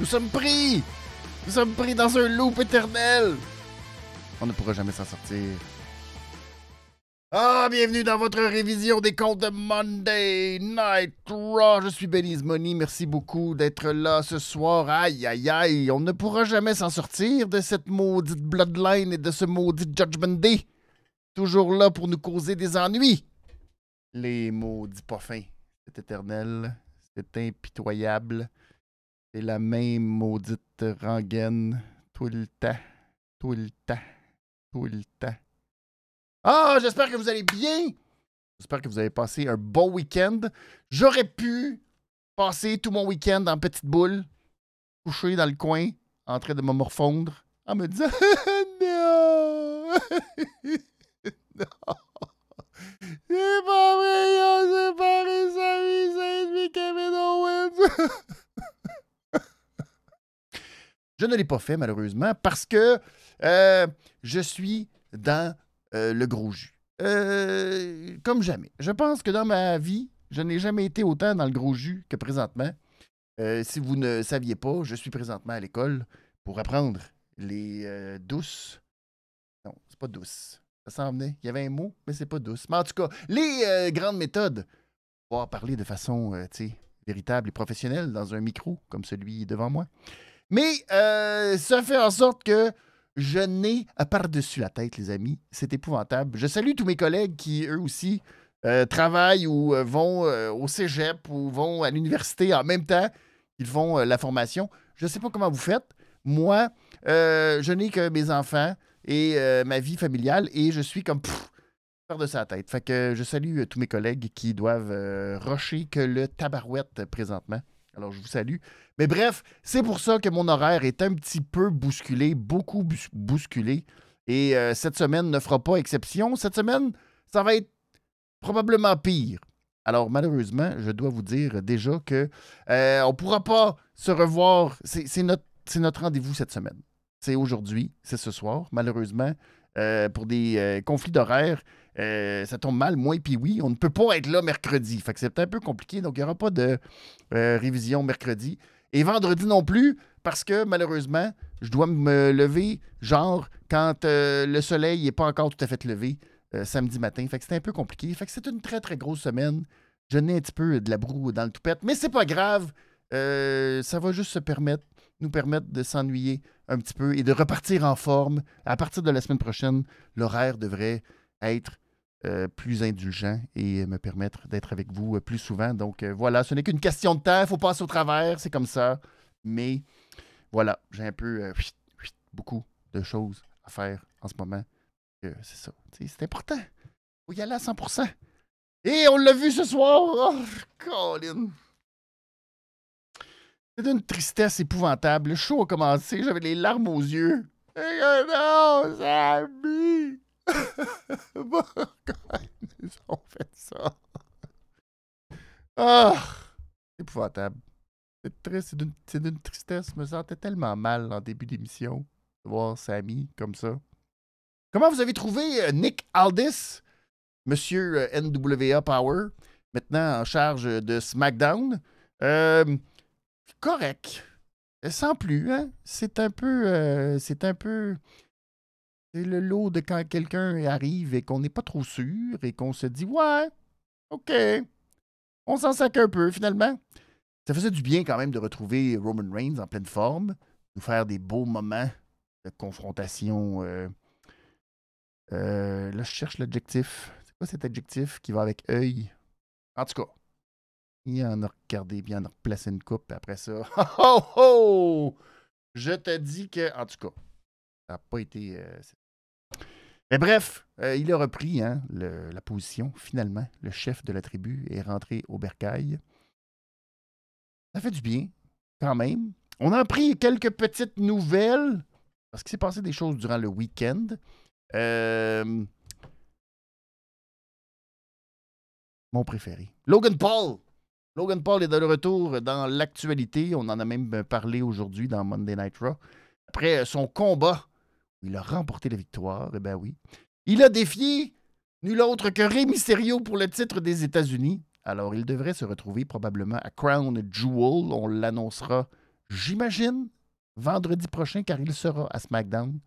Nous sommes pris! Nous sommes pris dans un loop éternel! On ne pourra jamais s'en sortir. Ah, bienvenue dans votre révision des comptes de Monday Night Raw. Je suis Belize Money. Merci beaucoup d'être là ce soir. Aïe, aïe, aïe. On ne pourra jamais s'en sortir de cette maudite Bloodline et de ce maudit Judgment Day. Toujours là pour nous causer des ennuis. Les maudits pas fins. C'est éternel. C'est impitoyable. C'est la même maudite rengaine. Tout le temps. Tout le temps. Tout le temps. Ah, j'espère que vous allez bien. J'espère que vous avez passé un bon week-end. J'aurais pu passer tout mon week-end en petite boule, couché dans le coin, en train de me morfondre, en me disant Non! C'est pas vrai! Je ne l'ai pas fait, malheureusement, parce que euh, je suis dans euh, le gros jus. Euh, comme jamais. Je pense que dans ma vie, je n'ai jamais été autant dans le gros jus que présentement. Si vous ne saviez pas, je suis présentement à l'école pour apprendre les douces. Non, c'est pas douce. Ça s'en venait. Il y avait un mot, mais c'est pas douce. Mais en tout cas, les grandes méthodes. On va parler de façon véritable et professionnelle dans un micro comme celui devant moi. Mais ça fait en sorte que je n'ai par-dessus la tête, les amis. C'est épouvantable. Je salue tous mes collègues qui, eux aussi, euh, travaillent ou euh, vont euh, au cégep ou vont à l'université en même temps qu'ils font la formation. Je ne sais pas comment vous faites. Moi, je n'ai que mes enfants et ma vie familiale et je suis comme par de sa tête. Fait que je salue tous mes collègues qui doivent rocher que le tabarouette présentement. Alors, je vous salue. Mais bref, c'est pour ça que mon horaire est un petit peu bousculé, beaucoup bousculé. Et euh, cette semaine ne fera pas exception. Cette semaine, ça va être probablement pire. Alors, malheureusement, je dois vous dire déjà que euh, on ne pourra pas se revoir. C'est notre, notre rendez-vous cette semaine. C'est aujourd'hui, c'est ce soir. Malheureusement, euh, pour des conflits d'horaire, euh, ça tombe mal, moi et puis oui, on ne peut pas être là mercredi. Fait que c'est un peu compliqué, donc il n'y aura pas de euh, révision mercredi. Et vendredi non plus, parce que malheureusement, je dois me lever, genre, quand euh, le soleil n'est pas encore tout à fait levé, samedi matin. Fait que c'est un peu compliqué. Fait que c'est une très, très grosse semaine. Je n'ai un petit peu de la broue dans le toupette, mais c'est pas grave. ça va juste se permettre, nous permettre de s'ennuyer un petit peu et de repartir en forme. À partir de la semaine prochaine, l'horaire devrait être euh, plus indulgent et me permettre d'être avec vous euh, plus souvent. Donc euh, voilà, ce n'est qu'une question de temps, il faut passer au travers, c'est comme ça. Mais voilà, j'ai un peu beaucoup de choses à faire en ce moment. c'est ça, c'est important. Il faut y aller à 100%. Et on l'a vu ce soir. Oh, Colin. C'est d'une tristesse épouvantable. Le show a commencé, j'avais les larmes aux yeux. non, Sammy! Pourquoi ils ont fait ça? Ah! Épouvantable. C'est triste, c'est d'une tristesse. Je me sentais tellement mal en début d'émission de voir Sammy comme ça. Comment vous avez trouvé euh, Nick Aldis, Monsieur euh, NWA Power, maintenant en charge de SmackDown? Euh, correct. Sans plus, hein? C'est un peu. c'est un peu. C'est le lot de quand quelqu'un arrive et qu'on n'est pas trop sûr et qu'on se dit Ouais, OK, on s'en sac un peu finalement. Ça faisait du bien quand même de retrouver Roman Reigns en pleine forme, nous faire des beaux moments de confrontation. Euh, euh, là, je cherche l'adjectif. C'est quoi cet adjectif qui va avec œil? En tout cas, il en a regardé, bien, en a replacé une coupe, après ça. Oh, oh, oh! Je te dis que, en tout cas, ça n'a pas été. Euh, mais bref, euh, il a repris hein, la position, finalement. Le chef de la tribu est rentré au bercail. Ça fait du bien, quand même. On a appris quelques petites nouvelles, parce qu'il s'est passé des choses durant le week-end. Euh, mon préféré. Logan Paul. Logan Paul est de retour dans l'actualité. On en a même parlé aujourd'hui dans Monday Night Raw. Après son combat il a remporté la victoire, eh bien oui. Il a défié nul autre que Rey Mysterio pour le titre des États-Unis. Alors, il devrait se retrouver probablement à Crown Jewel. On l'annoncera j'imagine, vendredi prochain, car il sera à SmackDown.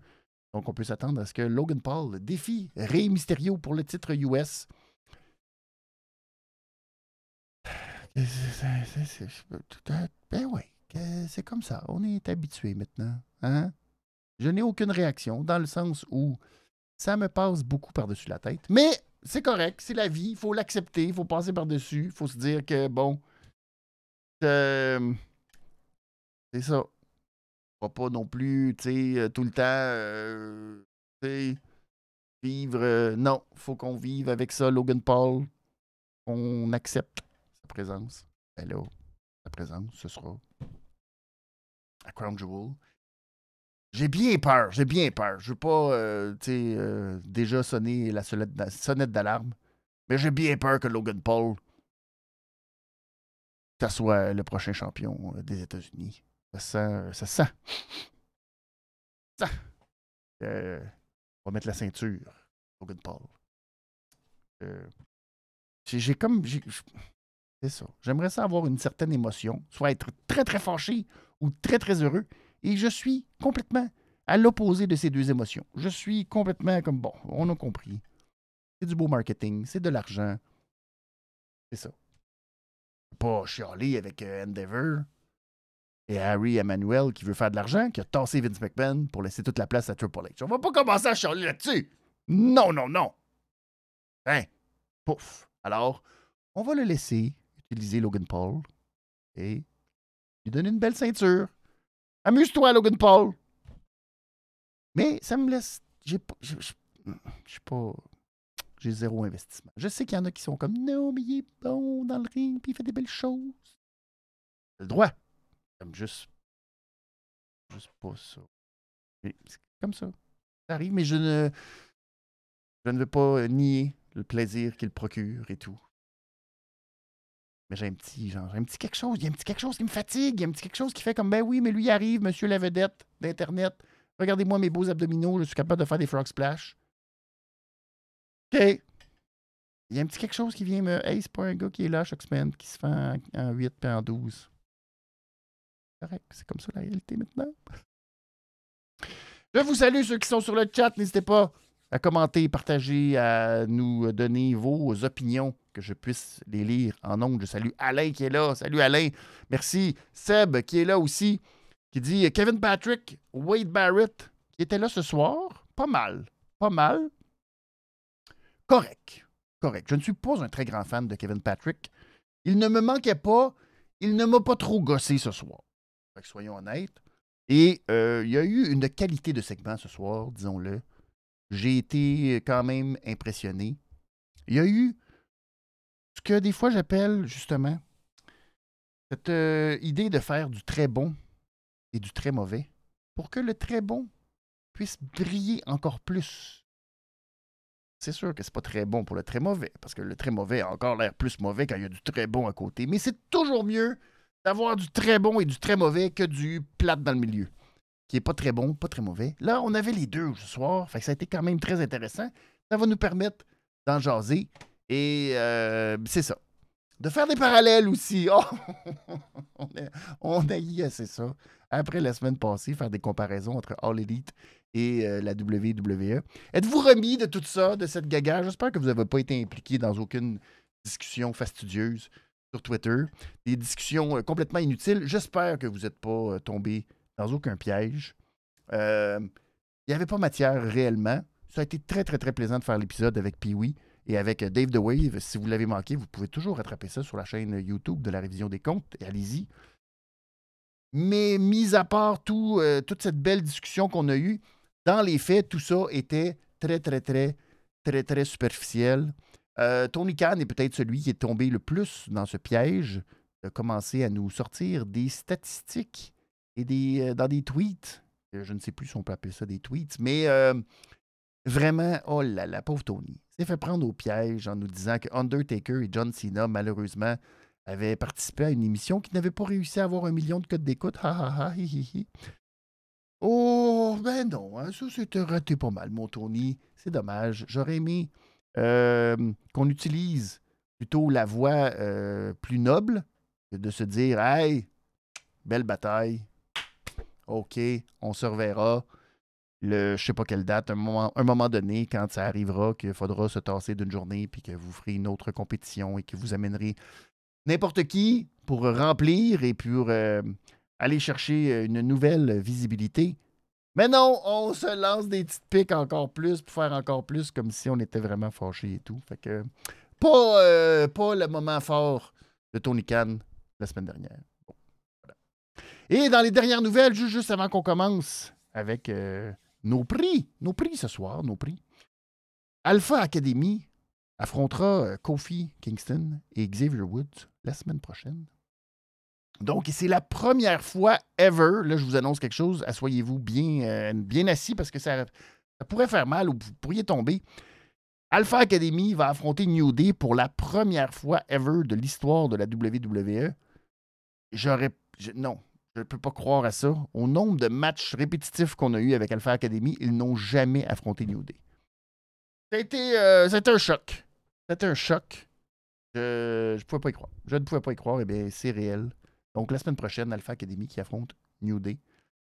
Donc, on peut s'attendre à ce que Logan Paul défie Rey Mysterio pour le titre US. Ben oui, c'est comme ça. On est habitué maintenant. Hein? Je n'ai aucune réaction dans le sens où ça me passe beaucoup par-dessus la tête. Mais c'est correct, c'est la vie, il faut l'accepter, il faut passer par-dessus, il faut se dire que, bon, euh, c'est ça. On va pas non plus, tu sais, euh, tout le temps, euh, vivre. non, faut qu'on vive avec ça, Logan Paul. On accepte présence. Ben là, sa présence, ce sera à Crown Jewel. J'ai bien peur, j'ai bien peur. Je veux pas, euh, tu sais, euh, déjà sonner la sonnette d'alarme. Mais j'ai bien peur que Logan Paul, ça soit le prochain champion euh, des États-Unis. Ça sent, ça sent. Ça. on va mettre la ceinture, Logan Paul. j'ai comme, c'est ça. J'aimerais ça avoir une certaine émotion, soit être très très fâché ou très très heureux. Et je suis complètement à l'opposé de ces deux émotions. Je suis complètement comme, bon, on a compris. C'est du beau marketing, c'est de l'argent. C'est ça. Pas chialer avec euh, Endeavor et Harry Emmanuel qui veut faire de l'argent, qui a tassé Vince McMahon pour laisser toute la place à Triple H. On va pas commencer à chialer là-dessus. Non, non, non. Hein? Pouf. Alors, on va le laisser utiliser Logan Paul et lui donner une belle ceinture. Amuse-toi, Logan Paul. Mais ça me laisse. J'ai pas. Suis pas. J'ai zéro investissement. Je sais qu'il y en a qui sont comme non, mais il est bon dans le ring, puis il fait des belles choses. Le droit. Comme juste. Juste pas ça. C'est comme ça. Ça arrive, mais je ne. Je ne veux pas nier le plaisir qu'il procure et tout. Mais j'ai un petit, genre, un petit quelque chose. Il y a un petit quelque chose qui me fatigue. Il y a un petit quelque chose qui fait comme, ben oui, mais lui, il arrive, monsieur la vedette d'Internet. Regardez-moi mes beaux abdominaux. Je suis capable de faire des frog splash. OK. Il y a un petit quelque chose qui vient me. Hey, c'est pas un gars qui est là chaque qui se fait en, 8 puis en 12. Correct. C'est comme ça la réalité maintenant. Je vous salue ceux qui sont sur le chat. N'hésitez pas à commenter, partager, à nous donner vos opinions, que je puisse les lire en ondes. Je salue Alain qui est là. Salut Alain. Merci. Seb qui est là aussi, qui dit Kevin Patrick, Wade Barrett, qui était là ce soir. Pas mal. Pas mal. Correct. Correct. Je ne suis pas un très grand fan de Kevin Patrick. Il ne me manquait pas. Il ne m'a pas trop gossé ce soir. soyons honnêtes. Et euh, il y a eu une qualité de segment ce soir, disons-le j'ai été quand même impressionné. Il y a eu ce que des fois j'appelle justement cette euh, idée de faire du très bon et du très mauvais pour que le très bon puisse briller encore plus. C'est sûr que c'est pas très bon pour le très mauvais, parce que le très mauvais a encore l'air plus mauvais quand il y a du très bon à côté. Mais c'est toujours mieux d'avoir du très bon et du très mauvais que du plate dans le milieu qui est pas très bon, pas très mauvais. Là, on avait les deux ce soir, fait ça a été quand même très intéressant. Ça va nous permettre d'en jaser. Et euh, c'est ça. De faire des parallèles aussi. Oh! on, a, y assez ça. Après la semaine passée, faire des comparaisons entre All Elite et euh, la WWE. Êtes-vous remis de tout ça, de cette gaga? J'espère que vous n'avez pas été impliqué dans aucune discussion fastidieuse sur Twitter. Des discussions euh, complètement inutiles. J'espère que vous n'êtes pas tombé dans aucun piège. Euh, il n'y avait pas matière réellement. Ça a été très, très, très plaisant de faire l'épisode avec Pee-Wee et avec Dave The Wave. Si vous l'avez manqué, vous pouvez toujours rattraper ça sur la chaîne YouTube de la révision des comptes. Allez-y. Mais mis à part tout, euh, toute cette belle discussion qu'on a eue, dans les faits, tout ça était très, très, très, très, très superficiel. Euh, Tony Khan est peut-être celui qui est tombé le plus dans ce piège de commencer à nous sortir des statistiques et des, euh, dans des tweets. Euh, je ne sais plus si on peut appeler ça des tweets, mais euh, vraiment, oh là là, pauvre Tony. s'est fait prendre au piège en nous disant que Undertaker et John Cena, malheureusement, avaient participé à une émission qui n'avait pas réussi à avoir un million de codes d'écoute. Ha ha ha, hi, hi, hi. Oh, ben non, hein, ça c'était raté pas mal, mon Tony. C'est dommage. J'aurais aimé qu'on utilise plutôt la voix plus noble de se dire Hey, belle bataille, OK, on se reverra le je sais pas quelle date, un moment, donné, quand ça arrivera, qu'il faudra se tasser d'une journée, puis que vous ferez une autre compétition et que vous amènerez n'importe qui pour remplir et pour euh, aller chercher une nouvelle visibilité. Mais non, on se lance des petites piques encore plus pour faire encore plus comme si on était vraiment fâchés et tout. Fait que pas, euh, pas le moment fort de Tony Khan la semaine dernière. Et dans les dernières nouvelles, juste, avant qu'on commence avec euh, nos prix, nos prix ce soir, nos prix. Alpha Academy affrontera euh, Kofi Kingston et Xavier Woods la semaine prochaine. Donc, c'est la première fois ever, là je vous annonce quelque chose, assoyez-vous bien, euh, assis parce que ça, ça pourrait faire mal ou vous pourriez tomber. Alpha Academy va affronter New Day pour la première fois ever de l'histoire de la WWE. J'aurais. Non, je ne peux pas croire à ça. Au nombre de matchs répétitifs qu'on a eu avec Alpha Academy, ils n'ont jamais affronté New Day. Ça a été, euh, un choc. C'était un choc. Je ne pouvais pas y croire. Je ne pouvais pas y croire. Eh bien, c'est réel. Donc, la semaine prochaine, Alpha Academy qui affronte New Day.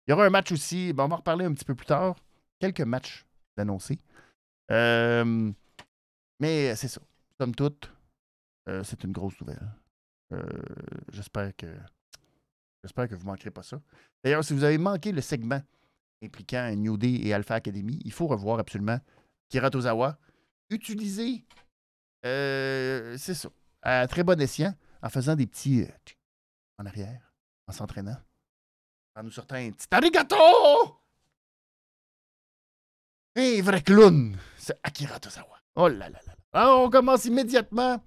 Il y aura un match aussi. on va en reparler un petit peu plus tard. Quelques matchs d'annoncer. Euh, mais c'est ça. Somme toute, euh, c'est une grosse nouvelle. J'espère que J'espère que vous ne manquerez pas ça. D'ailleurs, si vous avez manqué le segment impliquant New Day et Alpha Academy, il faut revoir absolument Kira Tozawa. Utilisez, euh, c'est ça, à très bon escient, en faisant des petits euh, en arrière, en s'entraînant, en nous sortant un petit arigato! Un vrai clown, c'est Akira Tozawa. Oh là là là. Alors, on commence immédiatement.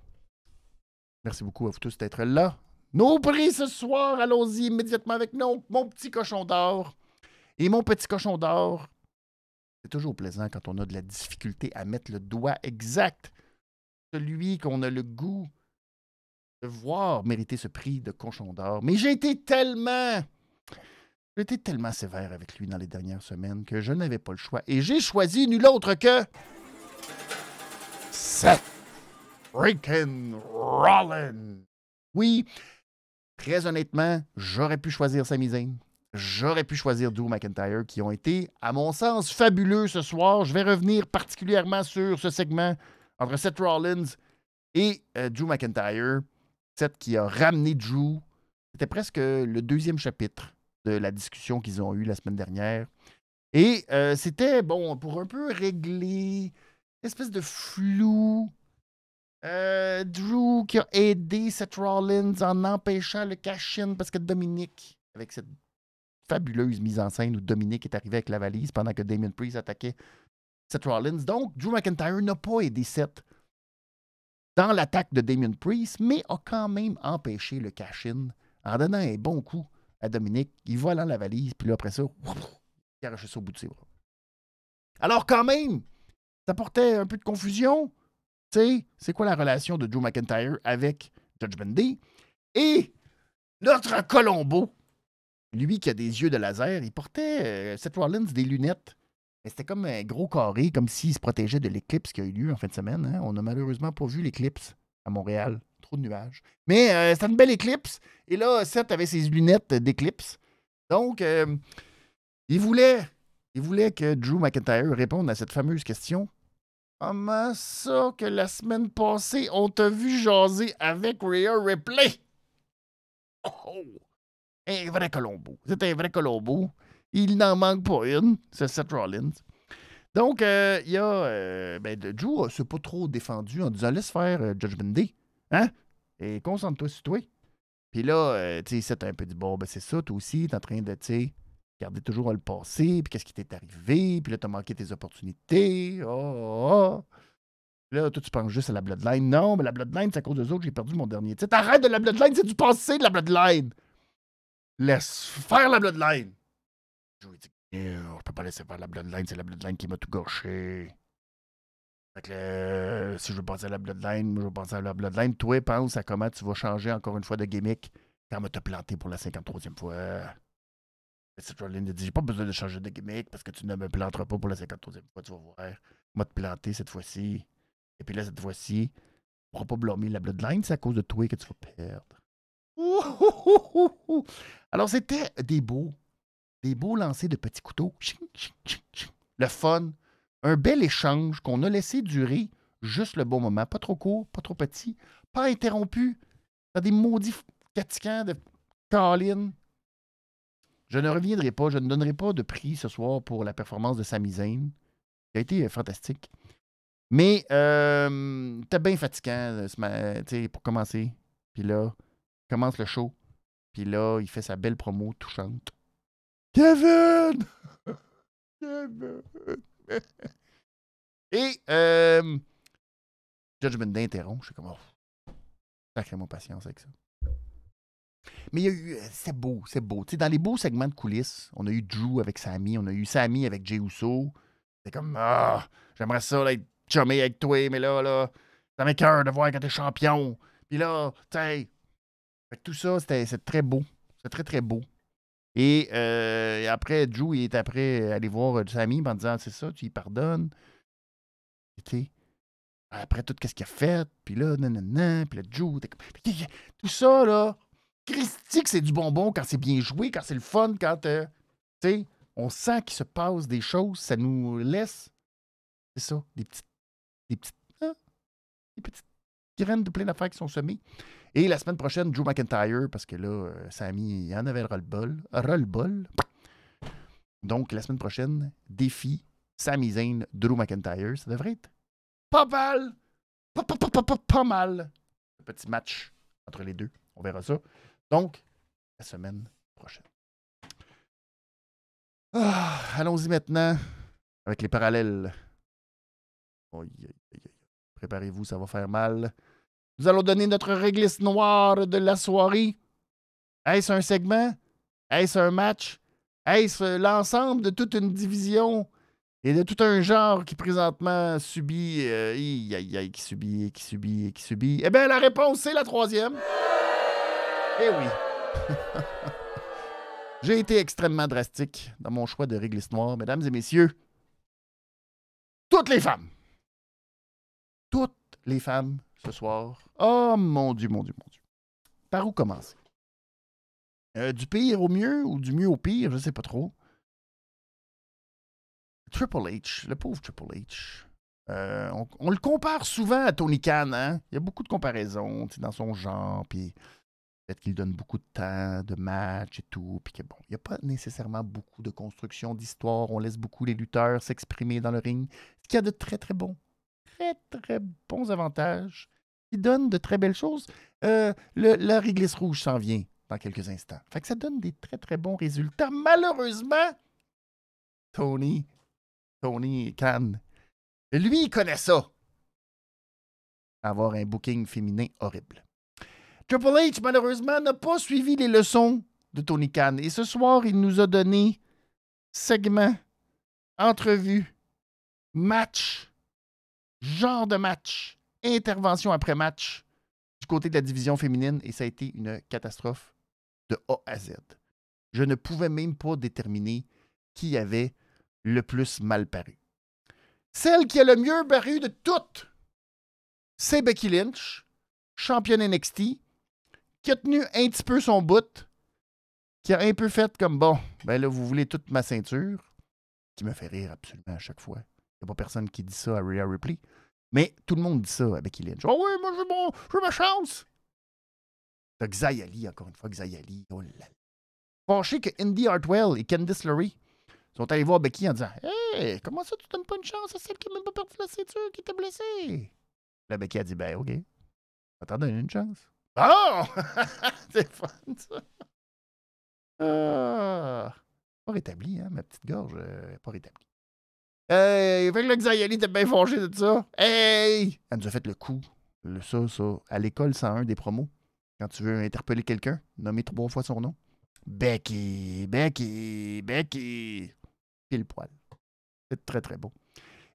Merci beaucoup à vous tous d'être là. Nos prix ce soir, allons-y immédiatement avec mon petit cochon d'or. Et mon petit cochon d'or, c'est toujours plaisant quand on a de la difficulté à mettre le doigt exact. Celui qu'on a le goût de voir mériter ce prix de cochon d'or. Mais j'ai été tellement. J'ai été tellement sévère avec lui dans les dernières semaines que je n'avais pas le choix. Et j'ai choisi nul autre que. Seth freaking. Oui, Très honnêtement, j'aurais pu choisir Sami Zayn. J'aurais pu choisir Drew McIntyre, qui ont été, à mon sens, fabuleux ce soir. Je vais revenir particulièrement sur ce segment entre Seth Rollins et euh, Drew McIntyre. Seth qui a ramené Drew. C'était presque le deuxième chapitre de la discussion qu'ils ont eue la semaine dernière. Et euh, c'était, bon, pour un peu régler espèce de flou euh, Drew qui a aidé Seth Rollins en empêchant le cash-in parce que Dominique, avec cette fabuleuse mise en scène où Dominique est arrivé avec la valise pendant que Damien Priest attaquait Seth Rollins. Donc, Drew McIntyre n'a pas aidé Seth dans l'attaque de Damien Priest, mais a quand même empêché le cash-in en donnant un bon coup à Dominique. Il volant la valise, puis là, après ça, il a arraché ça au bout de ses bras. Alors, quand même, ça portait un peu de confusion. Sais, c'est quoi la relation de Joe McIntyre avec Judgment Day? Et notre Colombo, lui qui a des yeux de laser, il portait, euh, Seth Rollins, des lunettes. C'était comme un gros carré, comme s'il se protégeait de l'éclipse qui a eu lieu en fin de semaine. Hein. On n'a malheureusement pas vu l'éclipse à Montréal. Trop de nuages. Mais euh, c'était une belle éclipse. Et là, Seth avait ses lunettes d'éclipse. Donc, euh, il, voulait, il voulait que Drew McIntyre réponde à cette fameuse question Comment ça que la semaine passée, on t'a vu jaser avec Rhea Ripley? Oh! Un vrai Colombo. C'est un vrai Colombo. Il n'en manque pas une, c'est Seth Rollins. Donc, euh, il y a. Euh, ben, Drew s'est pas trop défendu en disant laisse faire euh, Judgment Day. Hein? Et concentre-toi sur toi. Puis là, tu sais, a un peu dit bon, ben c'est ça, toi aussi, t'es en train de, tu Regardez toujours le passé, puis qu'est-ce qui t'est arrivé, puis là, t'as manqué tes opportunités. Oh, oh. Là, toi, tu penses juste à la Bloodline. Non, mais la Bloodline, c'est à cause des autres j'ai perdu mon dernier titre. Arrête de la Bloodline, c'est du passé de la Bloodline. Laisse faire la Bloodline. Je lui dis, je peux pas laisser faire la Bloodline, c'est la Bloodline qui m'a tout gâché. Fait que euh, si je veux passer à la Bloodline, je veux passer à la Bloodline. Toi, pense à comment tu vas changer encore une fois de gimmick quand tu te planté pour la 53e fois. Seth Rollins dit J'ai pas besoin de changer de gimmick parce que tu ne me planteras pas pour la 53e fois, tu vas voir. Moi, te planter cette fois-ci. Et puis là, cette fois-ci, on ne pas blâmer la Bloodline, c'est à cause de toi que tu vas perdre. Alors, c'était des beaux, des beaux lancers de petits couteaux. Le fun. Un bel échange qu'on a laissé durer juste le bon moment. Pas trop court, pas trop petit, pas interrompu. Pas des maudits caticans de Colin. Je ne reviendrai pas, je ne donnerai pas de prix ce soir pour la performance de Sami Zayn, qui a été euh, fantastique. Mais euh, c'était bien fatigant euh, pour commencer. Puis là, commence le show. Puis là, il fait sa belle promo touchante. Kevin! Kevin! Et euh, Judgment. Je suis comme, oh, sacrément patience avec ça. Mais il y a eu. Euh, c'est beau, c'est beau. sais, dans les beaux segments de coulisses, on a eu Drew avec Sammy, on a eu Sammy avec Jey Uso. C'est comme, ah, j'aimerais ça là, être chumé avec toi, mais là, là, ça m'écœure de voir quand t'es champion. Puis là, tu sais. Tout ça, c'était très beau. C'est très, très beau. Et, euh, après, Drew, il est après aller voir euh, Sammy en disant C'est ça, tu y pardonnes. sais, après tout ce qu'il a fait, puis là, nanana, puis là, Drew, tout ça, là, Christique, c'est du bonbon quand c'est bien joué, quand c'est le fun, quand, euh, tu sais, on sent qu'il se passe des choses, ça nous laisse, c'est ça, des petites, des petites, hein, des petites graines de plein d'affaires qui sont semées. Et la semaine prochaine, Drew McIntyre, parce que là, euh, Sammy, il en avait le roll-ball. Roll-ball. Donc, la semaine prochaine, défi Sami Zayn, Drew McIntyre. Ça devrait être pas mal. Pas, pas, pas, pas, pas mal. Un petit match entre les deux. On verra ça. Donc, la semaine prochaine. Ah, allons-y maintenant avec les parallèles. Préparez-vous, ça va faire mal. Nous allons donner notre réglisse noire de la soirée. Est-ce un segment? Est-ce un match? Est-ce l'ensemble de toute une division et de tout un genre qui présentement subit, euh, qui subit, qui subit, qui subit? Eh bien, la réponse, c'est la troisième. Eh oui. J'ai été extrêmement drastique dans mon choix de réglisse noire, mesdames et messieurs. Toutes les femmes. Toutes les femmes ce soir. Oh mon Dieu, mon Dieu, mon Dieu. Par où commencer? Euh, du pire au mieux ou du mieux au pire, je sais pas trop. Triple H, le pauvre Triple H. Euh, on, le compare souvent à Tony Khan, hein? Il y a beaucoup de comparaisons dans son genre, puis peut-être qu'il donne beaucoup de temps de match et tout, puis que bon, il n'y a pas nécessairement beaucoup de construction d'histoire. On laisse beaucoup les lutteurs s'exprimer dans le ring, ce qui a de très très bon très, très bons avantages qui donnent de très belles choses. Euh, le, la réglisse rouge s'en vient dans quelques instants. Fait que ça donne des très, très bons résultats. Malheureusement, Tony, Tony Khan, lui, il connaît ça. Avoir un booking féminin horrible. Triple H, malheureusement, n'a pas suivi les leçons de Tony Khan. Et ce soir, il nous a donné segment, entrevue, match, genre de match, intervention après match du côté de la division féminine et ça a été une catastrophe de A à Z. Je ne pouvais même pas déterminer qui avait le plus mal paru. Celle qui a le mieux paru de toutes, c'est Becky Lynch, championne NXT, qui a tenu un petit peu son bout, qui a un peu fait comme bon, ben là, vous voulez toute ma ceinture, qui me fait rire absolument à chaque fois. Il n'y a pas personne qui dit ça à Rhea Ripley. Mais tout le monde dit ça à Becky Lynch. Oh oui, moi, j'ai, mon, j'ai ma chance. T'as Xayali, encore une fois, Xayali. Oh là là. Fâché que Indy Hartwell et Candice LeRae sont allés voir Becky en disant Hey, comment ça, tu donnes pas une chance à celle qui n'a même pas perdu la ceinture, qui t'a blessé? Là, Becky a dit Ben, OK. On t'en donner une chance. Oh C'est fun, ça. Ah. Pas rétabli, hein, ma petite gorge. Euh, pas rétablie. Hey, fait que le Xayali était bien fâché de ça. Hey! Elle nous a fait le coup. Le, ça, ça. À l'école 101 des promos. Quand tu veux interpeller quelqu'un, nommer trois fois son nom. Becky, Becky, Becky. Pile poil. C'est très, très beau.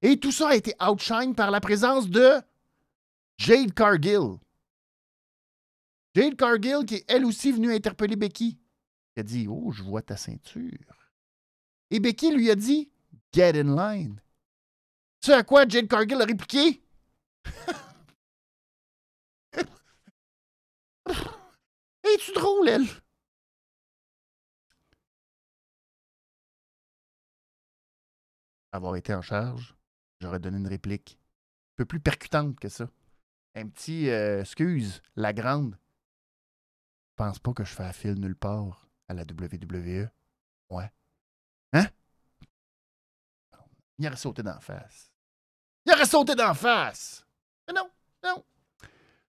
Et tout ça a été outshine par la présence de Jade Cargill. Jade Cargill, qui est elle aussi venue interpeller Becky. Elle a dit Oh, je vois ta ceinture. Et Becky lui a dit Get in line. Sais à quoi Jade Cargill a répliqué? Es-tu drôle, elle? avoir été en charge, j'aurais donné une réplique un peu plus percutante que ça. Un petit euh, excuse, la grande. Je pense pas que je fais fil nulle part à la WWE. Ouais. Hein? Il aurait sauté d'en face. Il aurait sauté d'en face! Mais non, non.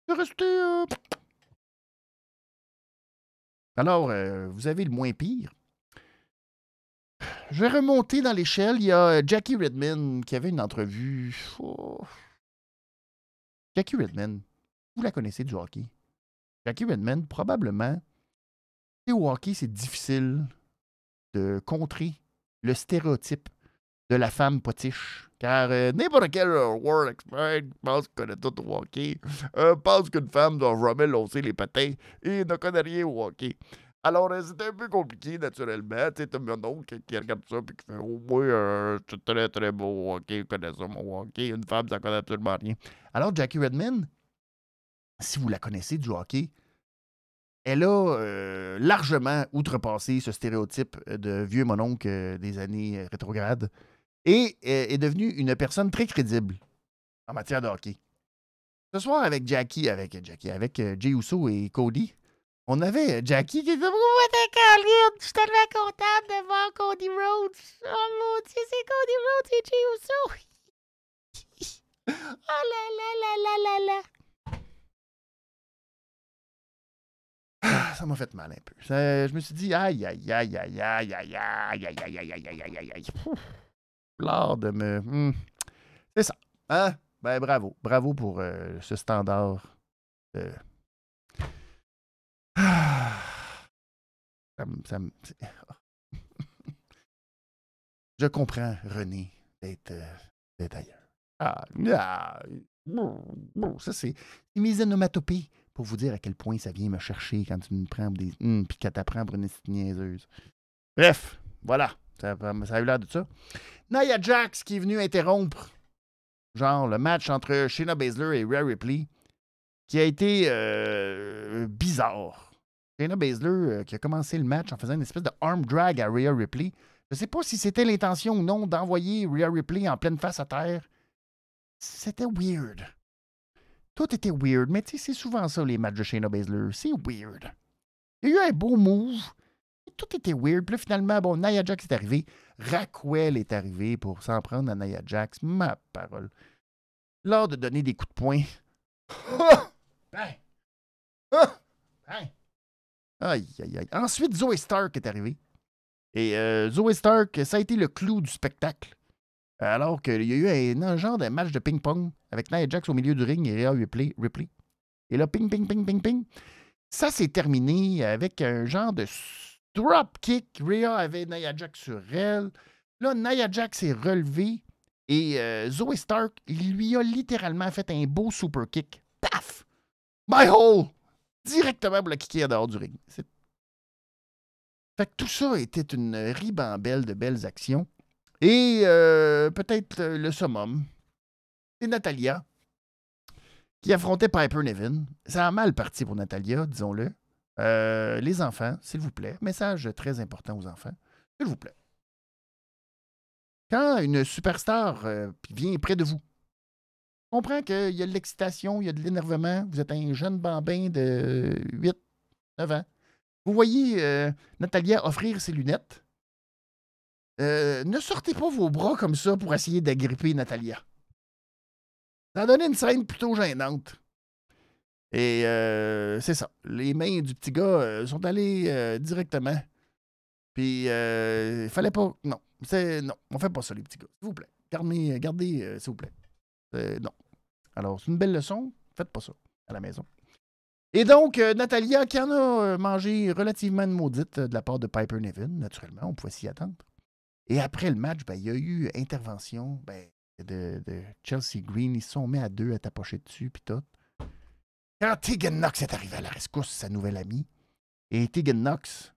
Il est resté. Euh, Alors, euh, vous avez le moins pire. Je vais remonter dans l'échelle. Il y a Jackie Redman qui avait une entrevue. Jackie Redman, vous la connaissez du hockey? Jackie Redman, probablement, au hockey, c'est difficile de contrer le stéréotype de la femme potiche. Car euh, n'importe quel euh, world expert pense qu'il connaît tout au hockey, euh, pense qu'une femme doit vraiment lancer les patins et ne connaît rien au hockey. Alors, c'est un peu compliqué, naturellement. Tu sais, mon oncle qui regarde ça et qui fait Oh, moi, c'est très, très beau hockey, je connais ça, mon hockey. Une femme, ça connaît absolument rien. Alors, Jackie Redman, si vous la connaissez du hockey, elle a largement outrepassé ce stéréotype de vieux mononcle des années rétrogrades et est devenue une personne très crédible en matière de hockey. Ce soir, avec Jackie, avec Jackie, avec Jay Uso et Cody, on avait Jackie qui disait Pourquoi t'es Caroline? Je suis tellement contente de voir Cody Rhodes. Oh mon Dieu, c'est Cody Rhodes et Jay Uso. oh là là là là là là. Ça m'a fait mal un peu. je me suis dit, aïe, aïe, aïe, aïe, aïe, aïe, aïe, aïe, aïe, aïe, aïe, aïe, aïe, aïe. L'art de me. C'est ça. Hein? Ben, bravo. Bravo pour ce standard. Ça me. je comprends, René, d'être ailleurs. Ah, ça, c'est mes onomatopées pour vous dire à quel point ça vient me chercher quand tu me prends des. Hum, puis quand t'apprends pour une niaiseuse. Bref, voilà. Ça, a eu l'air de ça. Nia Jax qui est venu interrompre, genre, le match entre Shayna Baszler et Rhea Ripley, qui a été euh, bizarre. Shayna Baszler euh, qui a commencé le match en faisant une espèce de arm drag à Rhea Ripley. Je ne sais pas si c'était l'intention ou non d'envoyer Rhea Ripley en pleine face à terre. C'était weird. Tout était weird, mais tu sais, c'est souvent ça, les matchs de Shayna Baszler. C'est weird. Il y a eu un beau move. Tout était weird. Puis là, finalement, bon, Nia Jax est arrivé. Raquel est arrivé pour s'en prendre à Nia Jax. Ma parole. Lors de donner des coups de poing. ben. ben. Aïe, aïe, aïe. Ensuite, Zoe Stark est arrivé. Et euh, Zoe Stark, ça a été le clou du spectacle. Alors qu'il y a eu un, genre de match de ping-pong avec Nia Jax au milieu du ring et Rhea Ripley, Ripley. Et là, ping, ping, ping, ping, ping. Ça s'est terminé avec un genre de drop kick. Rhea avait Nia Jax sur elle. Là, Nia Jax s'est relevée et euh, Zoe Stark lui a littéralement fait un beau super kick. Paf! My hole! Directement pour la kicker dehors du ring. Fait que tout ça était une ribambelle de belles actions. Et euh, peut-être euh, le summum, c'est Natalia qui affrontait Piper Nevin. Ça a mal parti pour Natalia, disons-le. Euh, les enfants, s'il vous plaît, message très important aux enfants, s'il vous plaît. Quand une superstar vient près de vous, comprends qu'il y a de l'excitation, il y a de l'énervement, vous êtes un jeune bambin de 8, 9 ans. Vous voyez Natalia offrir ses lunettes euh, ne sortez pas vos bras comme ça pour essayer d'agripper Natalia. Ça a donné une scène plutôt gênante. Et euh, c'est ça. Les mains du petit gars euh, sont allées directement. Puis il fallait pas. Non. C'est. Non. On fait pas ça, les petits gars. S'il vous plaît. Gardez, gardez s'il vous plaît. non. Alors, c'est une belle leçon. Faites pas ça à la maison. Et donc, Natalia, qui en a mangé relativement maudite de la part de Piper Nevin, naturellement, on pouvait s'y attendre. Et après le match, ben, il y a eu intervention ben, de, Chelsea Green. Ils se sont mis à deux à tapocher dessus, puis tout. Quand Tegan Knox est arrivé à la rescousse, sa nouvelle amie, et Tegan Knox,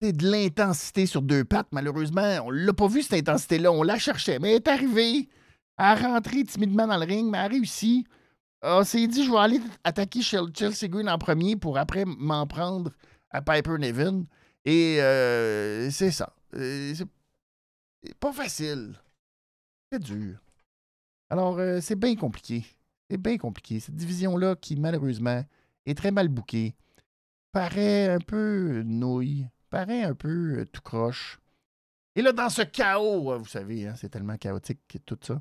c'est de l'intensité sur deux pattes, malheureusement. On l'a pas vu, cette intensité-là. On la cherchait, mais elle est arrivée à rentrer timidement dans le ring, mais elle a réussi. On s'est dit, je vais aller attaquer Chelsea Green en premier pour après m'en prendre à Piper Nevin. Et euh, c'est ça. Euh, pas facile. C'est dur. Alors, euh, c'est bien compliqué. C'est bien compliqué. Cette division-là, qui malheureusement est très mal bouquée, paraît un peu nouille, paraît un peu euh, tout croche. Et là, dans ce chaos, vous savez, hein, c'est tellement chaotique tout ça.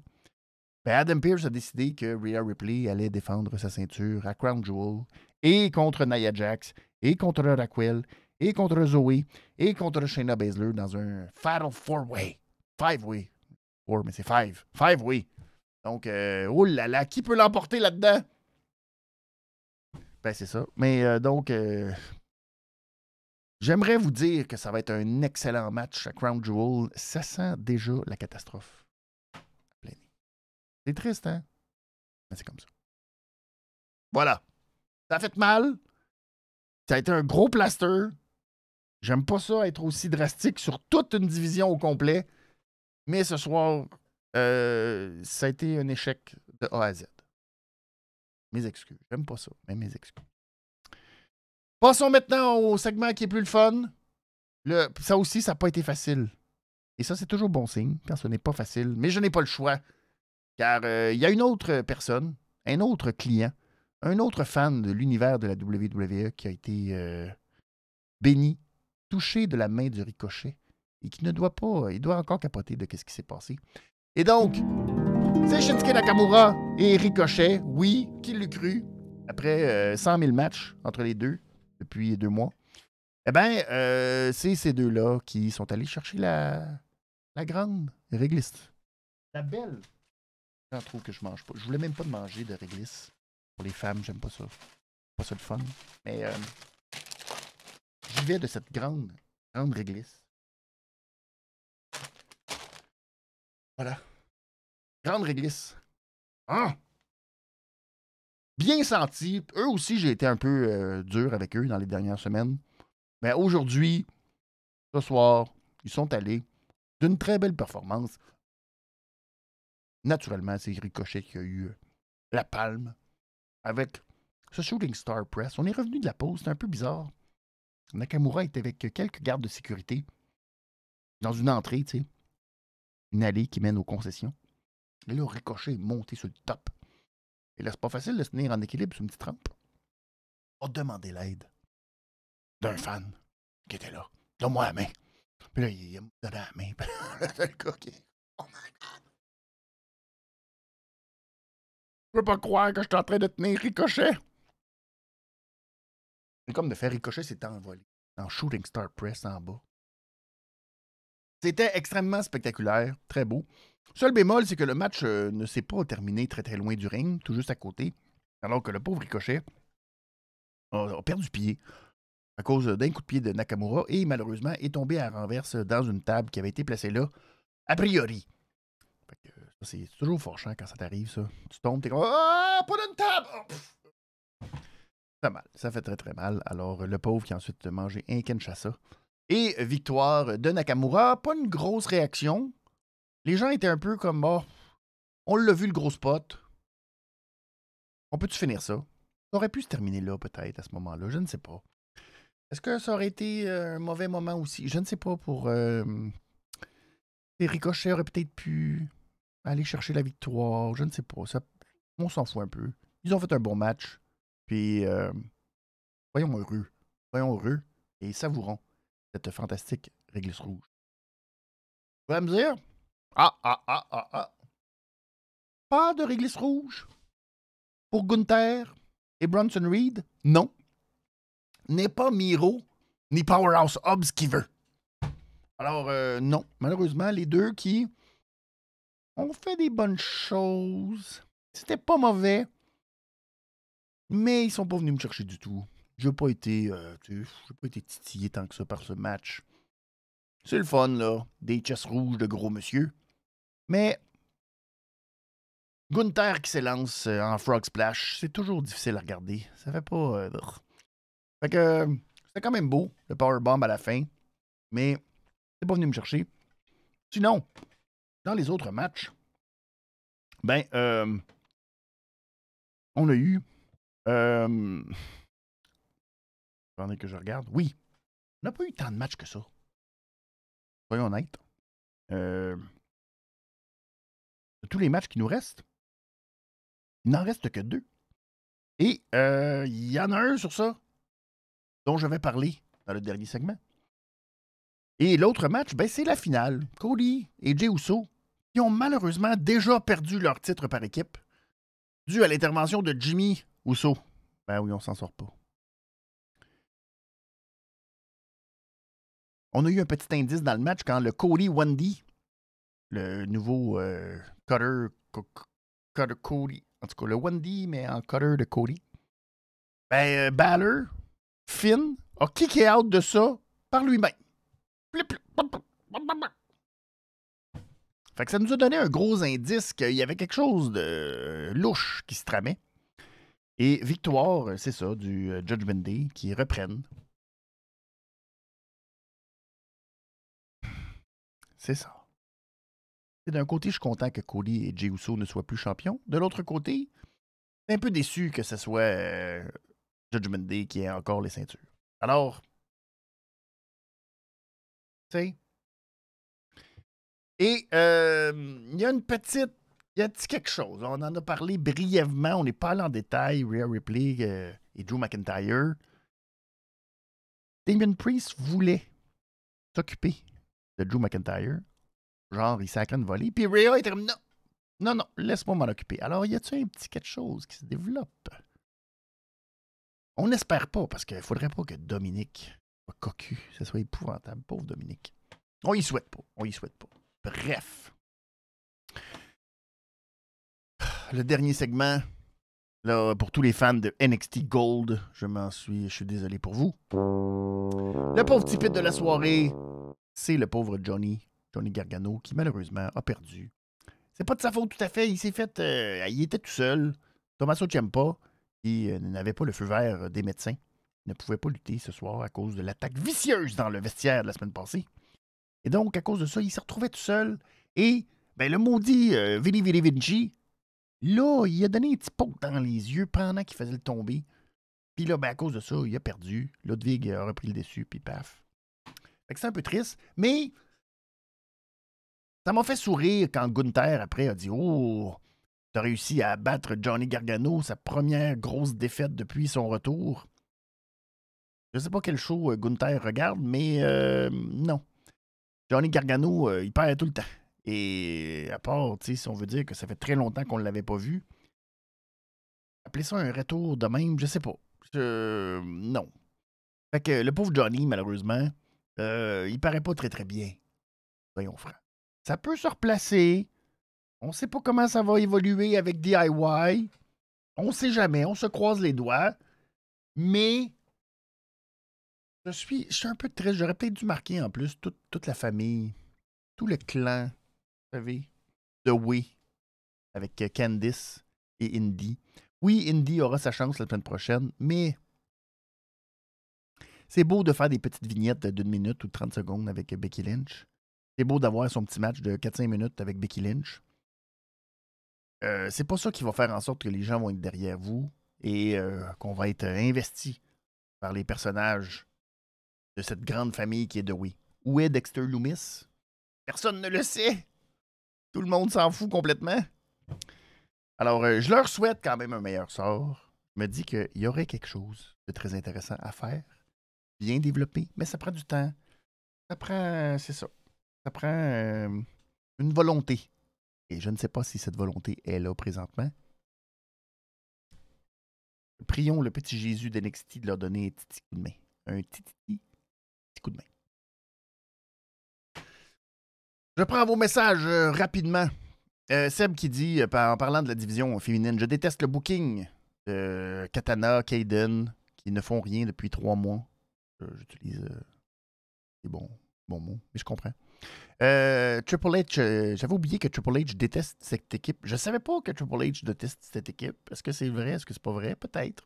Ben Adam Pierce a décidé que Rhea Ripley allait défendre sa ceinture à Crown Jewel et contre Nia Jax et contre Raquel et contre Zoe et contre Shayna Baszler dans un Fatal Four-Way. Five-Way. Four, mais c'est five. Five-Way. Donc, euh, oh là là, qui peut l'emporter là-dedans? Ben, c'est ça. Mais euh, donc, euh, j'aimerais vous dire que ça va être un excellent match à Crown Jewel. Ça sent déjà la catastrophe. C'est triste, hein? Mais c'est comme ça. Voilà. Ça a fait mal. Ça a été un gros plaster. J'aime pas ça être aussi drastique sur toute une division au complet. Mais ce soir, euh, ça a été un échec de A à Z. Mes excuses. J'aime pas ça, mais mes excuses. Passons maintenant au segment qui est plus le fun. Ça aussi, ça n'a pas été facile. Et ça, c'est toujours bon signe quand ce n'est pas facile. Mais je n'ai pas le choix. Car euh, il y a une autre personne, un autre client, un autre fan de l'univers de la WWE qui a été euh, béni, touché de la main du ricochet et qui ne doit pas, il doit encore capoter de ce qui s'est passé. Et donc, c'est Shinsuke Nakamura et Ricochet, oui, qui l'eût cru, après 100 euh, 000 matchs entre les deux depuis deux mois. Eh bien, euh, c'est ces deux-là qui sont allés chercher la, la grande réglisse. La belle. J'en trouve que je mange pas. Je voulais même pas manger de réglisse. Pour les femmes, j'aime pas ça. Pas ça le fun. Mais euh, j'y vais de cette grande, grande réglisse. Voilà. Grande réglisse. Ah! Bien senti. Eux aussi, j'ai été un peu euh, dur avec eux dans les dernières semaines. Mais aujourd'hui, ce soir, ils sont allés d'une très belle performance. Naturellement, c'est Ricochet qui a eu euh, la palme avec ce Shooting Star Press. On est revenu de la pause, c'est un peu bizarre. Nakamura était avec quelques gardes de sécurité dans une entrée, tu sais une allée qui mène aux concessions. Et là, Ricochet est monté sur le top. Et là, c'est pas facile de se tenir en équilibre sur une petite rampe. On a demandé l'aide d'un fan qui était là. Donne-moi la main. Puis là, il, m'a donné la main. le gars qui Oh my God! Je peux pas croire que je suis en train de tenir Ricochet. C'est comme de faire Ricochet s'est envolé en Shooting Star Press en bas. C'était extrêmement spectaculaire, très beau. Seul bémol, c'est que le match euh, ne s'est pas terminé très très loin du ring, tout juste à côté, alors que le pauvre Ricochet a, perdu pied à cause d'un coup de pied de Nakamura et malheureusement est tombé à renverse dans une table qui avait été placée là, a priori. C'est toujours fort quand ça t'arrive, ça. Tu tombes, t'es comme Ah, pas d'une table! Oh, très mal. Ça fait très très mal. Alors, le pauvre qui a ensuite mangé un Kinshasa et victoire de Nakamura. Pas une grosse réaction. Les gens étaient un peu comme oh, on l'a vu le gros spot. On peut-tu finir ça? Ça aurait pu se terminer là, peut-être, à ce moment-là. Je ne sais pas. Est-ce que ça aurait été euh, un mauvais moment aussi? Je ne sais pas pour. Euh, Ricochet aurait peut-être pu aller chercher la victoire. Je ne sais pas. Ça, on s'en fout un peu. Ils ont fait un bon match. Puis, euh, voyons heureux. Voyons heureux et savourons cette fantastique réglisse rouge. Vous allez me dire, ah, ah, ah, ah, ah. Pas de réglisse rouge pour Gunther et Bronson Reed? Non. N'est pas Miro ni Powerhouse Hobbs qui veut. Alors, euh, non. Malheureusement, les deux qui ont fait des bonnes choses. C'était pas mauvais. Mais ils sont pas venus me chercher du tout. Je n'ai pas été, euh, pas été titillé tant que ça par ce match. C'est le fun, là. Des chesses rouges de gros monsieur. Mais Gunther qui s'élance euh, en Frog Splash, c'est toujours difficile à regarder. Ça fait pas. Euh, fait que c'était quand même beau, le powerbomb à la fin. Mais c'est pas venu me chercher. Sinon, dans les autres matchs, ben, on a eu. Attendez que je regarde. Oui. On n'a pas eu tant de matchs que ça. Soyons honnêtes. euh, de tous les matchs qui nous restent. Il n'en reste que deux. Et euh, il y en a un sur ça dont je vais parler dans le dernier segment. Et l'autre match, ben, c'est la finale. Cody et Jey Uso, qui ont malheureusement déjà perdu leur titre par équipe, dû à l'intervention de Jimmy Uso. Ben oui, on s'en sort pas. On a eu un petit indice dans le match quand le Cody Wendy, le nouveau euh, cutter, Cody, en tout cas le Wendy, mais en cutter de Cody, ben, euh, Balor, Finn, a kické out de ça par lui-même. Fait que ça nous a donné un gros indice qu'il y avait quelque chose de louche qui se tramait. Et victoire, c'est ça, du euh, Judgment Day qui reprennent. C'est ça. D'un côté, je suis content que Cody et Jey Uso ne soient plus champions. De l'autre côté, un peu déçu que ce soit euh, Judgment Day qui ait encore les ceintures. Alors, tu sais. Et euh, il y a une petite. Il y a quelque chose. On en a parlé brièvement. On n'est pas allé en détail. Rhea Ripley euh, et Drew McIntyre. Damien Priest voulait s'occuper de Drew McIntyre. Genre, il sacre une volée. Puis Rhea était comme non. Non, non, laisse-moi m'en occuper. Alors, y a-t-il un petit quelque chose qui se développe? On n'espère pas, parce qu'il ne faudrait pas que Dominique soit cocu. Ce soit épouvantable. Pauvre Dominique. On y souhaite pas. On y souhaite pas. Bref. Le dernier segment. Là, pour tous les fans de NXT Gold, je m'en suis. Je suis désolé pour vous. Le pauvre type de la soirée, c'est le pauvre Johnny, Johnny Gargano, qui malheureusement a perdu. C'est pas de sa faute tout à fait. Il s'est fait. Euh, il était tout seul. Tommaso Ciampa qui euh, n'avait pas le feu vert des médecins, ne pouvait pas lutter ce soir à cause de l'attaque vicieuse dans le vestiaire de la semaine passée. Et donc, à cause de ça, il s'est retrouvé tout seul. Et ben, le maudit euh, Vili Vili Vinci, là, il a donné un petit poke dans les yeux pendant qu'il faisait le tomber. Puis là, ben, à cause de ça, il a perdu. Ludwig a repris le dessus, puis paf. Fait que c'est un peu triste, mais ça m'a fait sourire quand Gunther, après, a dit Oh, a réussi à battre Johnny Gargano, sa première grosse défaite depuis son retour. Je sais pas quel show euh, Gunther regarde, mais euh, non. Johnny Gargano, euh, il perd tout le temps. Et à part, si on veut dire que ça fait très longtemps qu'on ne l'avait pas vu, appeler ça un retour de même, je sais pas. non. Fait que le pauvre Johnny, malheureusement, il paraît pas très très bien. Voyons franc. Ça peut se replacer. On sait pas comment ça va évoluer avec DIY. On sait jamais. On se croise les doigts. Mais je suis, je suis un peu triste. J'aurais peut-être dû marquer en plus toute, la famille, tout le clan, savez, de Oui, avec Candice et Indy. Oui, Indy aura sa chance la semaine prochaine, mais c'est beau de faire des petites vignettes d'une minute ou de 30 secondes avec Becky Lynch. C'est beau d'avoir son petit match de 4-5 minutes avec Becky Lynch. Euh, c'est pas ça qui va faire en sorte que les gens vont être derrière vous et euh, qu'on va être investi par les personnages de cette grande famille qui est de Oui. Où est Dexter Loomis? Personne ne le sait. Tout le monde s'en fout complètement. Alors, euh, je leur souhaite quand même un meilleur sort. Je me dis qu'il y aurait quelque chose de très intéressant à faire, bien développé, mais ça prend du temps. Ça prend, c'est ça, ça prend une volonté et je ne sais pas si cette volonté est là présentement. Prions le petit Jésus d'NXT de leur donner un petit coup de main. Un petit, coup de main. Je prends vos messages euh, rapidement. Euh, Seb qui dit, euh, en parlant de la division féminine, je déteste le booking de Katana, Kaden, qui ne font rien depuis trois mois. J'utilise des bons, mots, mais je comprends. Euh, Triple H, euh, j'avais oublié que Triple H déteste cette équipe. Je savais pas que Triple H déteste cette équipe. Est-ce que c'est vrai? Est-ce que c'est pas vrai? Peut-être.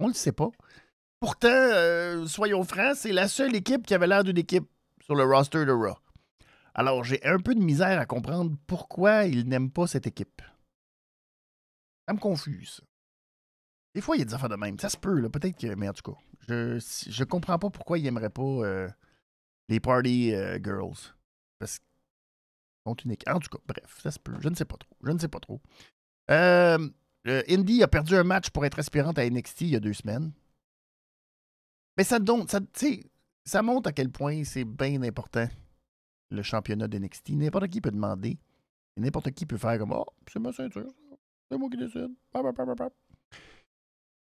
On le sait pas. Pourtant, euh, soyons francs, c'est la seule équipe qui avait l'air d'une équipe sur le roster de Raw. Alors, j'ai un peu de misère à comprendre pourquoi il n'aime pas cette équipe. Ça me confuse. Des fois, il y a des affaires de même. Ça se peut, là. Peut-être que. Mais en tout cas, je, je comprends pas pourquoi il n'aimerait pas les Party Girls. Parce Contre une équipe. En tout cas, bref, ça se peut. Je ne sais pas trop. Je ne sais pas trop. Euh, Indy a perdu un match pour être aspirante à NXT il y a deux semaines. Mais ça, donne, ça montre à quel point c'est bien important, le championnat d'NXT. N'importe qui peut demander. N'importe qui peut faire comme Oh, c'est ma ceinture, c'est moi qui décide.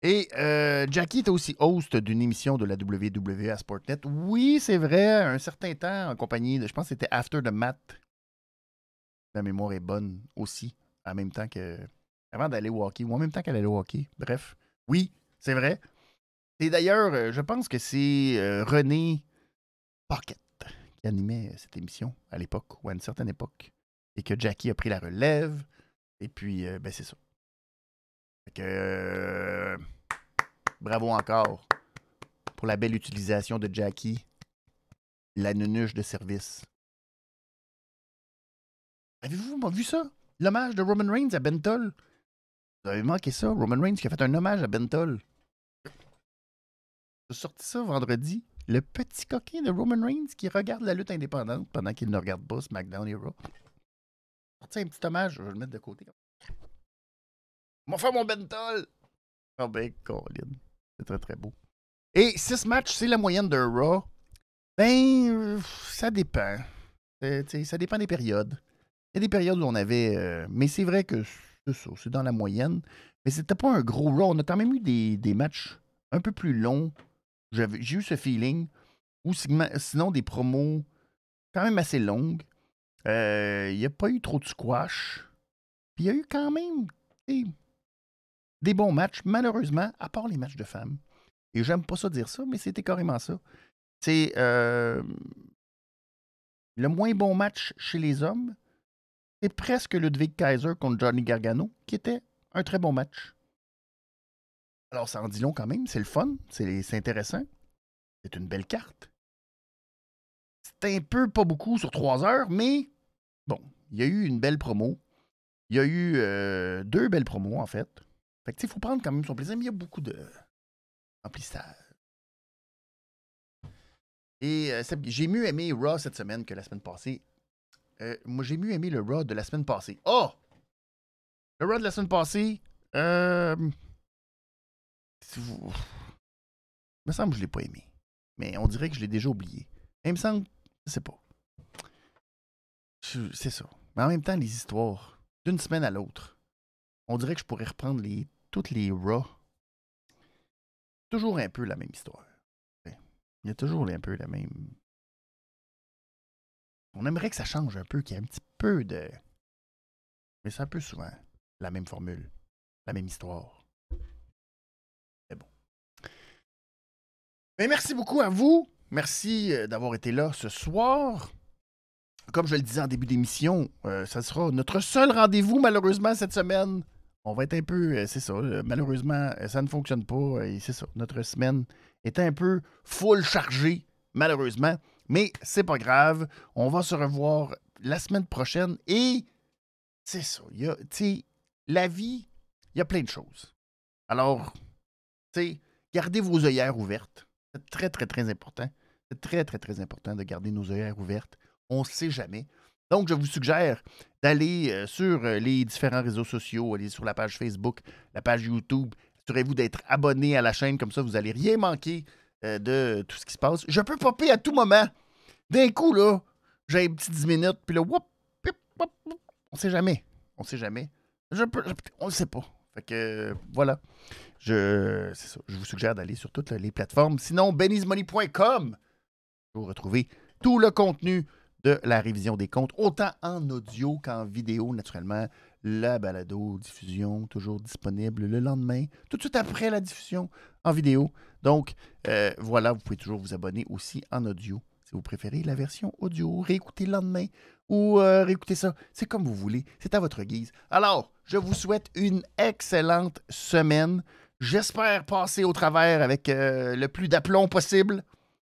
Et euh, Jackie était aussi host d'une émission de la WWE à Sportnet. Oui, c'est vrai, un certain temps en compagnie de, je pense que c'était After the Mat. La mémoire est bonne aussi, en même temps que. Avant d'aller au hockey, ou en même temps qu'elle allait au hockey. Bref, oui, c'est vrai. Et d'ailleurs, euh, je pense que c'est euh, René Pocket qui animait cette émission à l'époque, ou à une certaine époque. Et que Jackie a pris la relève. Et puis, ben c'est ça. Fait que, euh, bravo encore pour la belle utilisation de Jackie, la nunuche de service. Avez-vous vu ça? L'hommage de Roman Reigns à Bentol? Vous avez manqué ça? Roman Reigns qui a fait un hommage à Bentol. J'ai sorti ça vendredi. Le petit coquin de Roman Reigns qui regarde la lutte indépendante pendant qu'il ne regarde pas SmackDown Hero. Sorti un petit hommage, je vais le mettre de côté. M'a fait mon bentol! Oh ben, Colin. C'est très très beau. Et 6 matchs, c'est la moyenne de Raw. Ben, ça dépend. Euh, ça dépend des périodes. Il y a des périodes où on avait. Euh, mais c'est vrai que c'est ça, c'est dans la moyenne. Mais c'était pas un gros Raw. On a quand même eu des matchs un peu plus longs. J'ai eu ce feeling. Ou sinon des promos quand même assez longues. Euh, il n'y a pas eu trop de squash. Puis il y a eu quand même des bons matchs, malheureusement, à part les matchs de femmes. Et j'aime pas ça dire ça, mais c'était carrément ça. C'est euh, le moins bon match chez les hommes. C'est presque Ludwig Kaiser contre Johnny Gargano, qui était un très bon match. Alors, ça en dit long quand même. C'est le fun. C'est intéressant. C'est une belle carte. C'est un peu pas beaucoup sur trois heures, mais bon, il y a eu une belle promo. Il y a eu euh, deux belles promos, en fait. Fait que, il faut prendre quand même son plaisir, mais il y a beaucoup de remplissage. Et euh, j'ai mieux aimé Raw cette semaine que la semaine passée. Euh, moi, j'ai mieux aimé le Raw de la semaine passée. Oh! Le Raw de la semaine passée, euh, il me semble que je ne l'ai pas aimé. Mais on dirait que je l'ai déjà oublié. il me semble, je sais pas. C'est ça. Mais en même temps, les histoires, d'une semaine à l'autre, on dirait que je pourrais reprendre les, toutes les Raw. Toujours un peu la même histoire. Il y a toujours un peu la même. On aimerait que ça change un peu, qu'il y ait un petit peu de. Mais c'est un peu souvent la même formule, la même histoire. Mais bon. Mais merci beaucoup à vous. Merci euh, d'avoir été là ce soir. Comme je le disais en début d'émission, euh, ça sera notre seul rendez-vous malheureusement cette semaine on va être un peu, euh, c'est ça, malheureusement, euh, ça ne fonctionne pas. Et c'est ça, notre semaine est un peu full chargée, malheureusement. Mais c'est pas grave. On va se revoir la semaine prochaine. Et c'est ça, y a, la vie, il y a plein de choses. Alors, tu sais, gardez vos œillères ouvertes. Très, très, très important. C'est très, très, très important de garder nos œillères ouvertes. On ne sait jamais. Donc, je vous suggère d'aller euh, sur euh, les différents réseaux sociaux, aller sur la page Facebook, la page YouTube. Assurez-vous d'être abonné à la chaîne, comme ça, vous n'allez rien manquer euh, de tout ce qui se passe. Je peux popper à tout moment. D'un coup, là, j'ai un petit 10 minutes, puis là, whoop, on sait jamais. On sait jamais. Je on ne sait pas. Fait que, voilà. Je, vous suggère d'aller sur toutes les plateformes. Sinon, benizmoney.com pour retrouver tout le contenu de la révision des comptes, autant en audio qu'en vidéo, naturellement. La balado diffusion, toujours disponible le lendemain, tout de suite après la diffusion en vidéo. Donc, euh, voilà, vous pouvez toujours vous abonner aussi en audio si vous préférez la version audio, réécouter le lendemain ou euh, réécouter ça. C'est comme vous voulez, c'est à votre guise. Alors, je vous souhaite une excellente semaine. J'espère passer au travers avec euh, le plus d'aplomb possible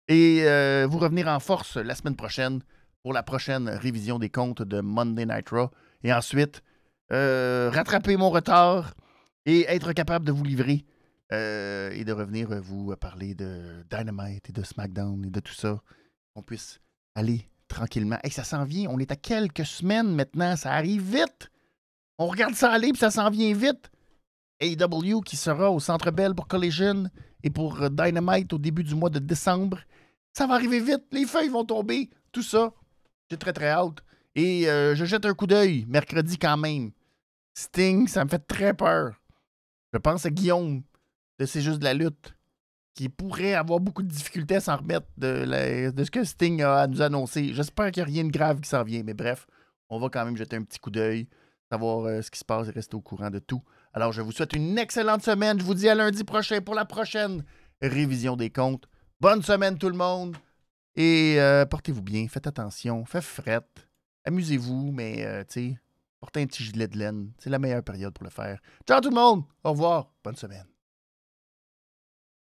et vous revenir en force la semaine prochaine pour la prochaine révision des comptes de Monday Night Raw. Et ensuite, euh, rattraper mon retard et être capable de vous livrer euh, et de revenir vous parler de Dynamite et de SmackDown et de tout ça. Qu'on puisse aller tranquillement. Et ça s'en vient. On est à quelques semaines maintenant. Ça arrive vite. On regarde ça aller, puis ça s'en vient vite. AEW qui sera au Centre Bell pour Collision et pour euh, Dynamite au début du mois de décembre. Ça va arriver vite. Les feuilles vont tomber. Tout ça. J'ai très, très hâte. Et euh, je jette un coup d'œil mercredi quand même. Sting, ça me fait très peur. Je pense à Guillaume C'est juste de la lutte qui pourrait avoir beaucoup de difficultés à s'en remettre de, ce que Sting a à nous annoncer. J'espère qu'il n'y a rien de grave qui s'en vient, mais bref, on va quand même jeter un petit coup d'œil, savoir euh, ce qui se passe et rester au courant de tout. Alors, je vous souhaite une excellente semaine. Je vous dis à lundi prochain pour la prochaine révision des comptes. Bonne semaine tout le monde et euh, portez-vous bien, faites attention, faites fret, amusez-vous, mais euh, portez un petit gilet de laine. C'est la meilleure période pour le faire. Ciao tout le monde, au revoir, bonne semaine.